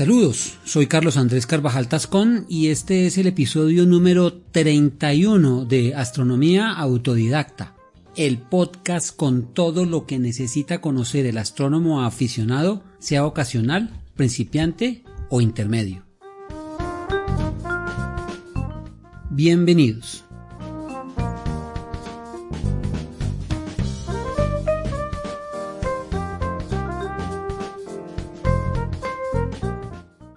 Saludos, soy Carlos Andrés Carvajal Tascón y este es el episodio número 31 de Astronomía Autodidacta, el podcast con todo lo que necesita conocer el astrónomo aficionado, sea ocasional, principiante o intermedio. Bienvenidos.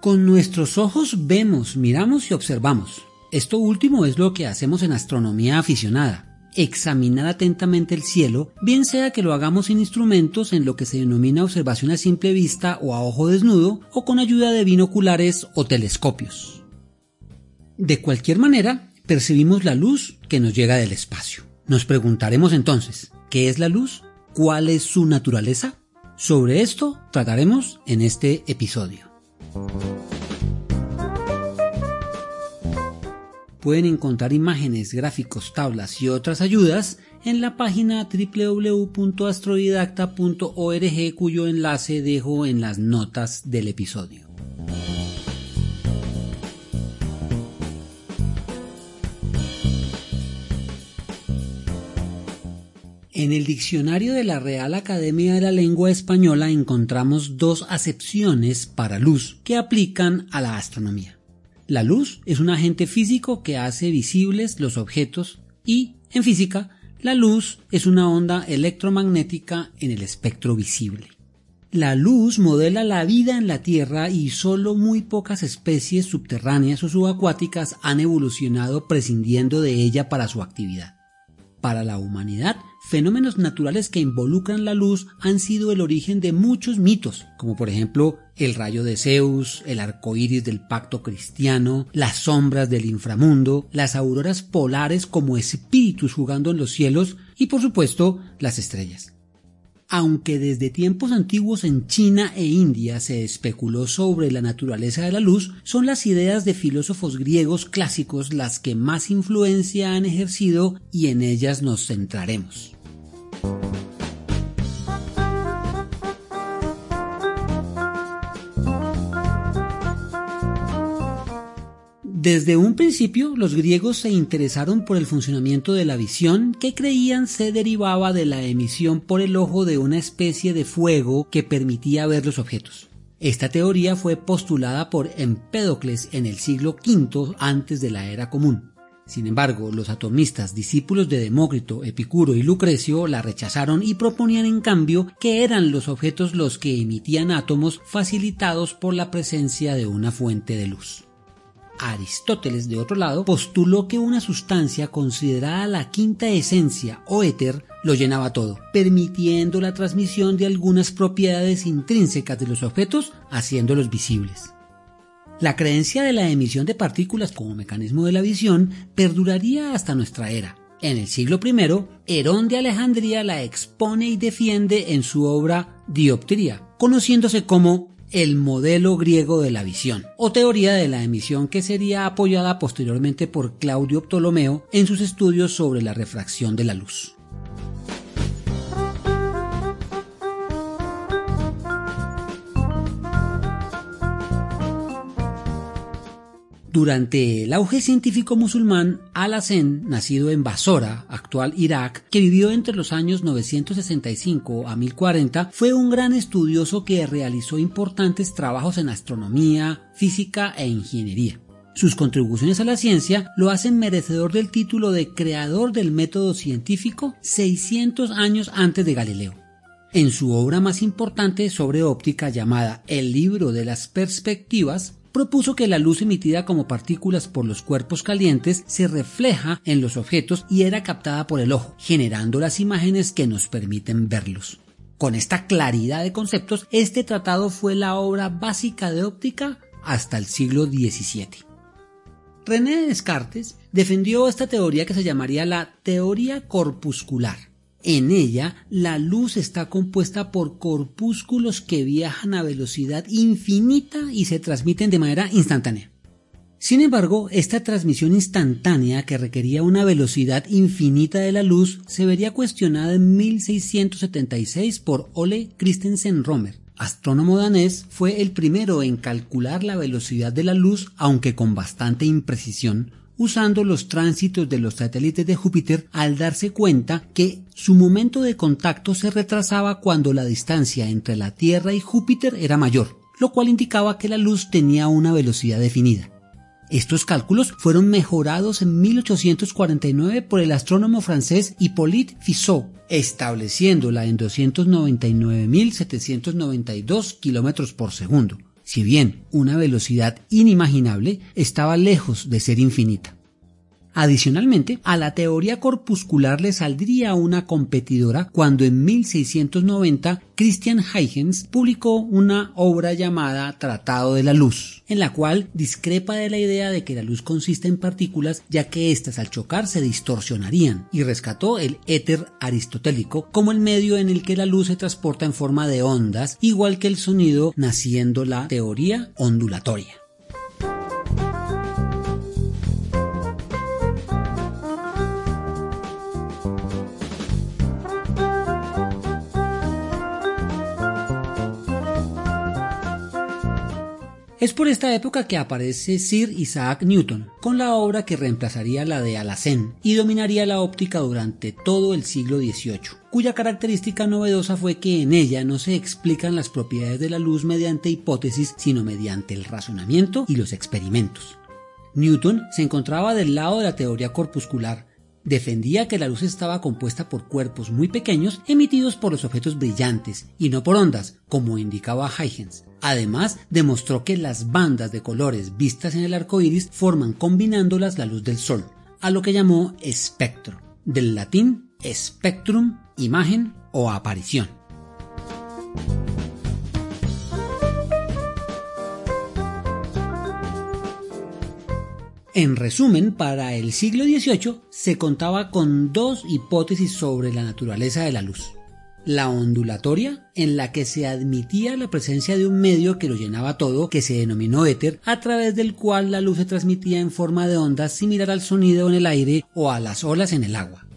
Con nuestros ojos vemos, miramos y observamos. Esto último es lo que hacemos en astronomía aficionada. Examinar atentamente el cielo, bien sea que lo hagamos sin instrumentos en lo que se denomina observación a simple vista o a ojo desnudo, o con ayuda de binoculares o telescopios. De cualquier manera, percibimos la luz que nos llega del espacio. Nos preguntaremos entonces, ¿qué es la luz? ¿Cuál es su naturaleza? Sobre esto trataremos en este episodio. Pueden encontrar imágenes, gráficos, tablas y otras ayudas en la página www.astrodidacta.org cuyo enlace dejo en las notas del episodio. En el diccionario de la Real Academia de la Lengua Española encontramos dos acepciones para luz que aplican a la astronomía. La luz es un agente físico que hace visibles los objetos y, en física, la luz es una onda electromagnética en el espectro visible. La luz modela la vida en la Tierra y solo muy pocas especies subterráneas o subacuáticas han evolucionado prescindiendo de ella para su actividad. Para la humanidad, fenómenos naturales que involucran la luz han sido el origen de muchos mitos, como por ejemplo el rayo de Zeus, el arco iris del pacto cristiano, las sombras del inframundo, las auroras polares como espíritus jugando en los cielos y por supuesto las estrellas aunque desde tiempos antiguos en China e India se especuló sobre la naturaleza de la luz, son las ideas de filósofos griegos clásicos las que más influencia han ejercido y en ellas nos centraremos. Desde un principio, los griegos se interesaron por el funcionamiento de la visión que creían se derivaba de la emisión por el ojo de una especie de fuego que permitía ver los objetos. Esta teoría fue postulada por Empédocles en el siglo V antes de la era común. Sin embargo, los atomistas discípulos de Demócrito, Epicuro y Lucrecio la rechazaron y proponían en cambio que eran los objetos los que emitían átomos facilitados por la presencia de una fuente de luz. Aristóteles, de otro lado, postuló que una sustancia considerada la quinta esencia o éter lo llenaba todo, permitiendo la transmisión de algunas propiedades intrínsecas de los objetos, haciéndolos visibles. La creencia de la emisión de partículas como mecanismo de la visión perduraría hasta nuestra era. En el siglo I, Herón de Alejandría la expone y defiende en su obra Dioptría, conociéndose como el modelo griego de la visión, o teoría de la emisión que sería apoyada posteriormente por Claudio Ptolomeo en sus estudios sobre la refracción de la luz. Durante el auge científico musulmán, Al-Hassen, nacido en Basora, actual Irak, que vivió entre los años 965 a 1040, fue un gran estudioso que realizó importantes trabajos en astronomía, física e ingeniería. Sus contribuciones a la ciencia lo hacen merecedor del título de creador del método científico 600 años antes de Galileo. En su obra más importante sobre óptica llamada El libro de las perspectivas, propuso que la luz emitida como partículas por los cuerpos calientes se refleja en los objetos y era captada por el ojo, generando las imágenes que nos permiten verlos. Con esta claridad de conceptos, este tratado fue la obra básica de óptica hasta el siglo XVII. René Descartes defendió esta teoría que se llamaría la teoría corpuscular en ella, la luz está compuesta por corpúsculos que viajan a velocidad infinita y se transmiten de manera instantánea. Sin embargo, esta transmisión instantánea que requería una velocidad infinita de la luz se vería cuestionada en 1676 por Ole Christensen Romer, astrónomo danés, fue el primero en calcular la velocidad de la luz, aunque con bastante imprecisión, usando los tránsitos de los satélites de Júpiter al darse cuenta que su momento de contacto se retrasaba cuando la distancia entre la Tierra y Júpiter era mayor, lo cual indicaba que la luz tenía una velocidad definida. Estos cálculos fueron mejorados en 1849 por el astrónomo francés Hippolyte Fizeau, estableciéndola en 299.792 kilómetros por segundo. Si bien una velocidad inimaginable, estaba lejos de ser infinita. Adicionalmente, a la teoría corpuscular le saldría una competidora cuando en 1690 Christian Huygens publicó una obra llamada Tratado de la Luz, en la cual discrepa de la idea de que la luz consiste en partículas ya que éstas al chocar se distorsionarían y rescató el éter aristotélico como el medio en el que la luz se transporta en forma de ondas, igual que el sonido naciendo la teoría ondulatoria. Es por esta época que aparece Sir Isaac Newton, con la obra que reemplazaría la de Alhazen y dominaría la óptica durante todo el siglo XVIII, cuya característica novedosa fue que en ella no se explican las propiedades de la luz mediante hipótesis, sino mediante el razonamiento y los experimentos. Newton se encontraba del lado de la teoría corpuscular, defendía que la luz estaba compuesta por cuerpos muy pequeños emitidos por los objetos brillantes y no por ondas, como indicaba Huygens. Además, demostró que las bandas de colores vistas en el arco iris forman combinándolas la luz del sol, a lo que llamó espectro, del latín spectrum, imagen o aparición. En resumen, para el siglo XVIII se contaba con dos hipótesis sobre la naturaleza de la luz la ondulatoria, en la que se admitía la presencia de un medio que lo llenaba todo, que se denominó éter, a través del cual la luz se transmitía en forma de ondas similar al sonido en el aire o a las olas en el agua.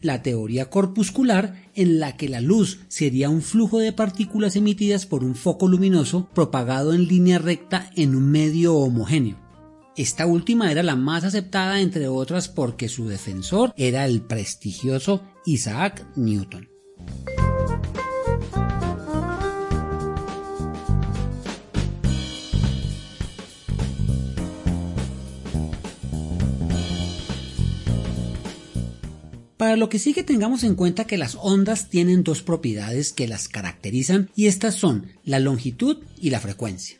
La teoría corpuscular, en la que la luz sería un flujo de partículas emitidas por un foco luminoso propagado en línea recta en un medio homogéneo. Esta última era la más aceptada entre otras porque su defensor era el prestigioso Isaac Newton. Para lo que sigue tengamos en cuenta que las ondas tienen dos propiedades que las caracterizan y estas son la longitud y la frecuencia.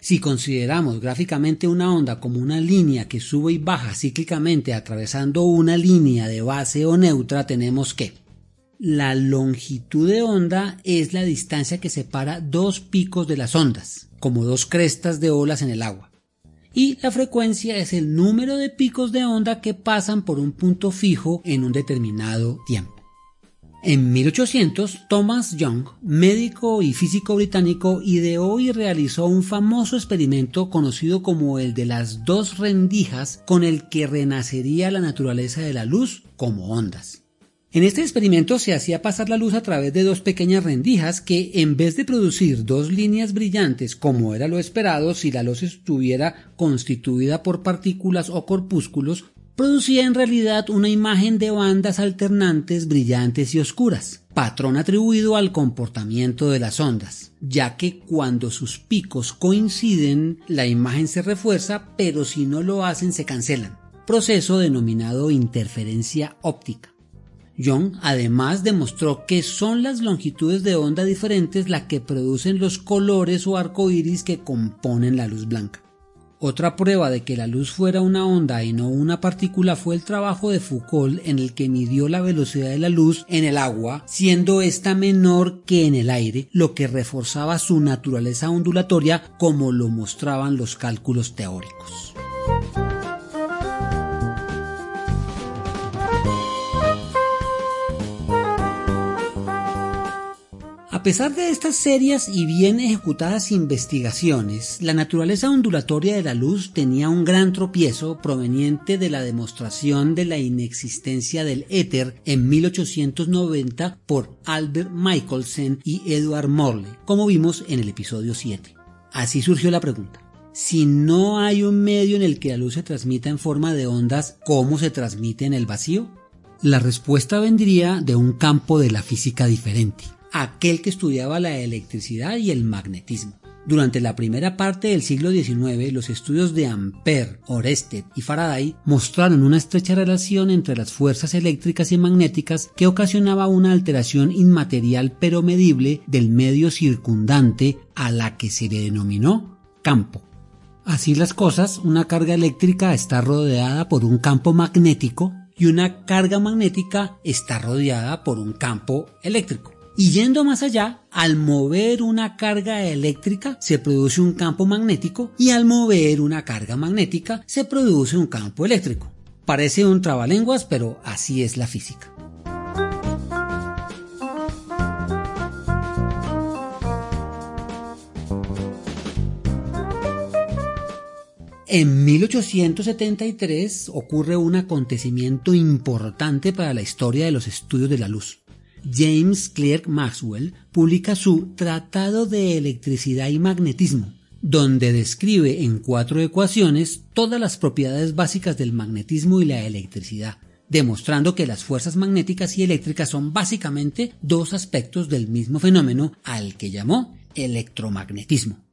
Si consideramos gráficamente una onda como una línea que sube y baja cíclicamente atravesando una línea de base o neutra, tenemos que la longitud de onda es la distancia que separa dos picos de las ondas, como dos crestas de olas en el agua y la frecuencia es el número de picos de onda que pasan por un punto fijo en un determinado tiempo. En 1800, Thomas Young, médico y físico británico, ideó y realizó un famoso experimento conocido como el de las dos rendijas con el que renacería la naturaleza de la luz como ondas. En este experimento se hacía pasar la luz a través de dos pequeñas rendijas que, en vez de producir dos líneas brillantes como era lo esperado si la luz estuviera constituida por partículas o corpúsculos, producía en realidad una imagen de bandas alternantes brillantes y oscuras, patrón atribuido al comportamiento de las ondas, ya que cuando sus picos coinciden la imagen se refuerza, pero si no lo hacen se cancelan, proceso denominado interferencia óptica. Young además demostró que son las longitudes de onda diferentes las que producen los colores o arcoíris que componen la luz blanca. Otra prueba de que la luz fuera una onda y no una partícula fue el trabajo de Foucault en el que midió la velocidad de la luz en el agua, siendo esta menor que en el aire, lo que reforzaba su naturaleza ondulatoria como lo mostraban los cálculos teóricos. A pesar de estas serias y bien ejecutadas investigaciones, la naturaleza ondulatoria de la luz tenía un gran tropiezo proveniente de la demostración de la inexistencia del éter en 1890 por Albert Michelson y Edward Morley, como vimos en el episodio 7. Así surgió la pregunta. Si no hay un medio en el que la luz se transmita en forma de ondas, ¿cómo se transmite en el vacío? La respuesta vendría de un campo de la física diferente aquel que estudiaba la electricidad y el magnetismo. Durante la primera parte del siglo XIX, los estudios de Ampère, Orested y Faraday mostraron una estrecha relación entre las fuerzas eléctricas y magnéticas que ocasionaba una alteración inmaterial pero medible del medio circundante a la que se le denominó campo. Así las cosas, una carga eléctrica está rodeada por un campo magnético y una carga magnética está rodeada por un campo eléctrico. Y yendo más allá, al mover una carga eléctrica se produce un campo magnético y al mover una carga magnética se produce un campo eléctrico. Parece un trabalenguas, pero así es la física. En 1873 ocurre un acontecimiento importante para la historia de los estudios de la luz. James Clerk Maxwell publica su Tratado de Electricidad y Magnetismo, donde describe en cuatro ecuaciones todas las propiedades básicas del magnetismo y la electricidad, demostrando que las fuerzas magnéticas y eléctricas son básicamente dos aspectos del mismo fenómeno al que llamó electromagnetismo.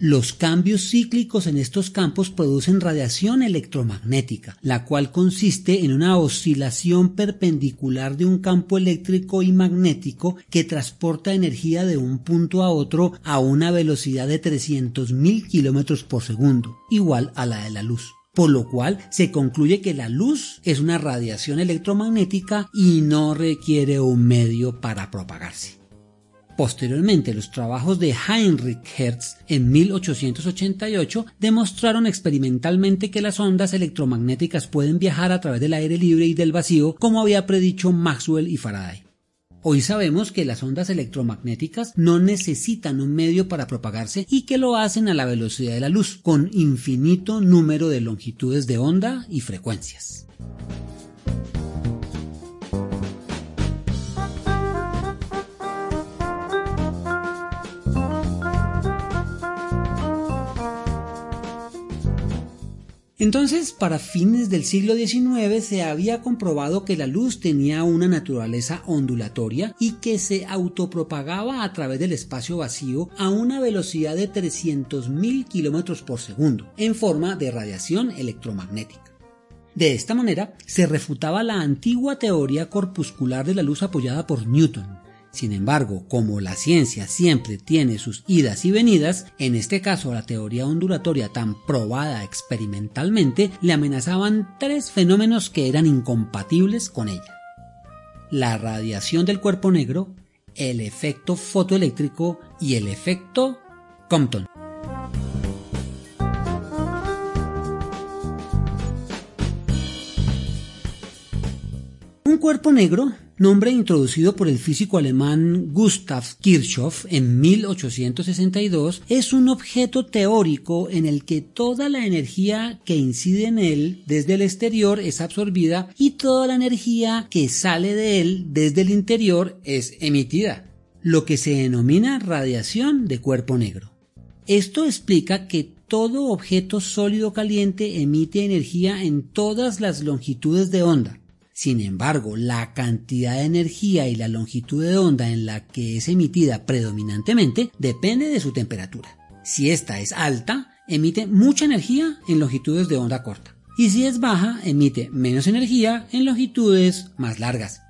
Los cambios cíclicos en estos campos producen radiación electromagnética, la cual consiste en una oscilación perpendicular de un campo eléctrico y magnético que transporta energía de un punto a otro a una velocidad de 300.000 kilómetros por segundo, igual a la de la luz por lo cual se concluye que la luz es una radiación electromagnética y no requiere un medio para propagarse. Posteriormente, los trabajos de Heinrich Hertz en 1888 demostraron experimentalmente que las ondas electromagnéticas pueden viajar a través del aire libre y del vacío, como había predicho Maxwell y Faraday. Hoy sabemos que las ondas electromagnéticas no necesitan un medio para propagarse y que lo hacen a la velocidad de la luz, con infinito número de longitudes de onda y frecuencias. Entonces, para fines del siglo XIX se había comprobado que la luz tenía una naturaleza ondulatoria y que se autopropagaba a través del espacio vacío a una velocidad de 300.000 km por segundo, en forma de radiación electromagnética. De esta manera, se refutaba la antigua teoría corpuscular de la luz apoyada por Newton, sin embargo, como la ciencia siempre tiene sus idas y venidas, en este caso la teoría ondulatoria tan probada experimentalmente le amenazaban tres fenómenos que eran incompatibles con ella. La radiación del cuerpo negro, el efecto fotoeléctrico y el efecto Compton. Un cuerpo negro nombre introducido por el físico alemán Gustav Kirchhoff en 1862, es un objeto teórico en el que toda la energía que incide en él desde el exterior es absorbida y toda la energía que sale de él desde el interior es emitida, lo que se denomina radiación de cuerpo negro. Esto explica que todo objeto sólido caliente emite energía en todas las longitudes de onda, sin embargo, la cantidad de energía y la longitud de onda en la que es emitida predominantemente depende de su temperatura. Si esta es alta, emite mucha energía en longitudes de onda corta. Y si es baja, emite menos energía en longitudes más largas.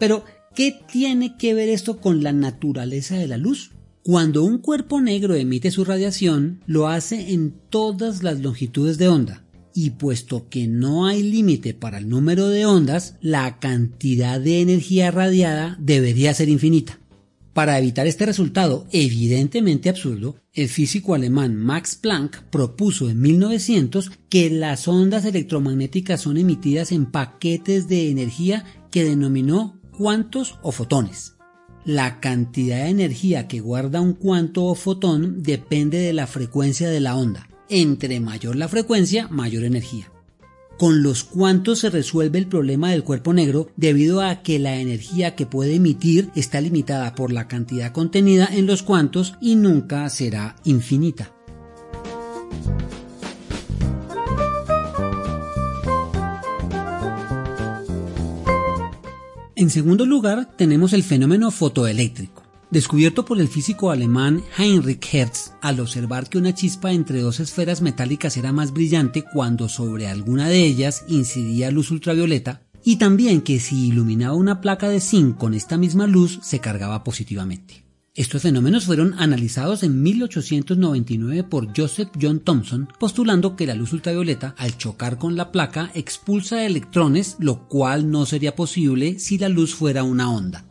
Pero, ¿qué tiene que ver esto con la naturaleza de la luz? Cuando un cuerpo negro emite su radiación, lo hace en todas las longitudes de onda y puesto que no hay límite para el número de ondas, la cantidad de energía radiada debería ser infinita. Para evitar este resultado evidentemente absurdo, el físico alemán Max Planck propuso en 1900 que las ondas electromagnéticas son emitidas en paquetes de energía que denominó cuantos o fotones. La cantidad de energía que guarda un cuanto o fotón depende de la frecuencia de la onda. Entre mayor la frecuencia, mayor energía. Con los cuantos se resuelve el problema del cuerpo negro debido a que la energía que puede emitir está limitada por la cantidad contenida en los cuantos y nunca será infinita. En segundo lugar, tenemos el fenómeno fotoeléctrico. Descubierto por el físico alemán Heinrich Hertz al observar que una chispa entre dos esferas metálicas era más brillante cuando sobre alguna de ellas incidía luz ultravioleta, y también que si iluminaba una placa de zinc con esta misma luz se cargaba positivamente. Estos fenómenos fueron analizados en 1899 por Joseph John Thomson, postulando que la luz ultravioleta, al chocar con la placa, expulsa electrones, lo cual no sería posible si la luz fuera una onda.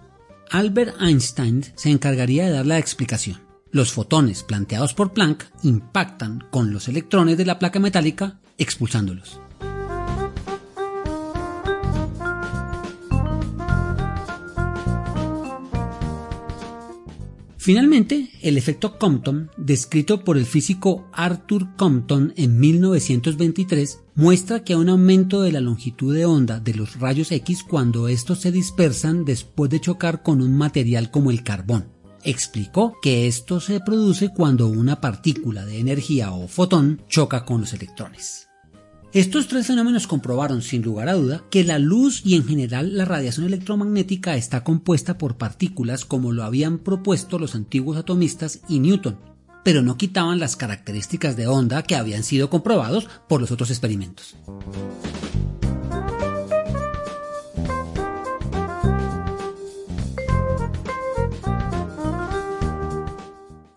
Albert Einstein se encargaría de dar la explicación. Los fotones planteados por Planck impactan con los electrones de la placa metálica, expulsándolos. Finalmente, el efecto Compton, descrito por el físico Arthur Compton en 1923, muestra que hay un aumento de la longitud de onda de los rayos X cuando estos se dispersan después de chocar con un material como el carbón. Explicó que esto se produce cuando una partícula de energía o fotón choca con los electrones. Estos tres fenómenos comprobaron, sin lugar a duda, que la luz y en general la radiación electromagnética está compuesta por partículas como lo habían propuesto los antiguos atomistas y Newton, pero no quitaban las características de onda que habían sido comprobados por los otros experimentos.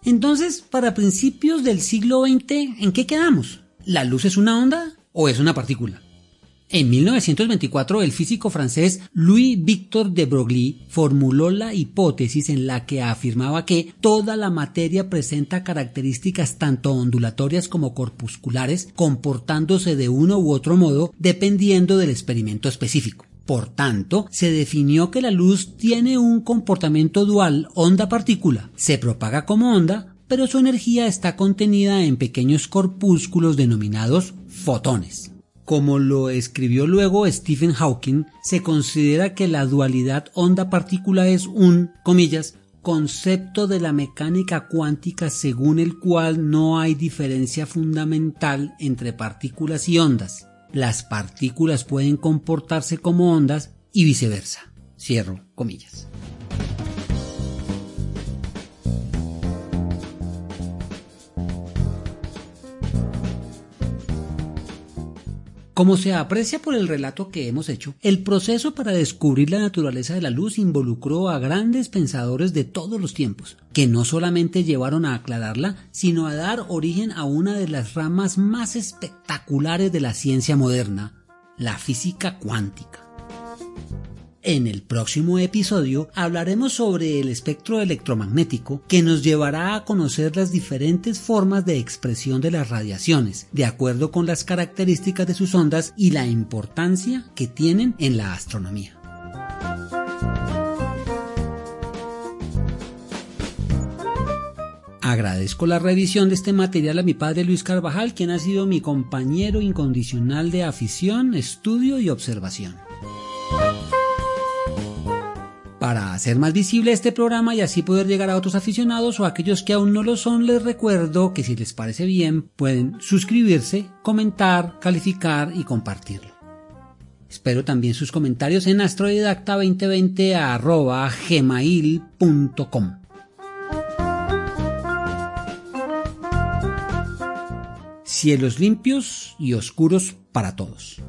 Entonces, para principios del siglo XX, ¿en qué quedamos? ¿La luz es una onda? O es una partícula. En 1924 el físico francés Louis-Victor de Broglie formuló la hipótesis en la que afirmaba que toda la materia presenta características tanto ondulatorias como corpusculares, comportándose de uno u otro modo dependiendo del experimento específico. Por tanto, se definió que la luz tiene un comportamiento dual onda-partícula, se propaga como onda, pero su energía está contenida en pequeños corpúsculos denominados fotones. Como lo escribió luego Stephen Hawking, se considera que la dualidad onda-partícula es un, concepto de la mecánica cuántica según el cual no hay diferencia fundamental entre partículas y ondas. Las partículas pueden comportarse como ondas y viceversa. Cierro comillas. Como se aprecia por el relato que hemos hecho, el proceso para descubrir la naturaleza de la luz involucró a grandes pensadores de todos los tiempos, que no solamente llevaron a aclararla, sino a dar origen a una de las ramas más espectaculares de la ciencia moderna, la física cuántica. En el próximo episodio hablaremos sobre el espectro electromagnético que nos llevará a conocer las diferentes formas de expresión de las radiaciones, de acuerdo con las características de sus ondas y la importancia que tienen en la astronomía. Agradezco la revisión de este material a mi padre Luis Carvajal, quien ha sido mi compañero incondicional de afición, estudio y observación. Para hacer más visible este programa y así poder llegar a otros aficionados o aquellos que aún no lo son, les recuerdo que si les parece bien pueden suscribirse, comentar, calificar y compartirlo. Espero también sus comentarios en astrodidacta2020 Cielos limpios y oscuros para todos.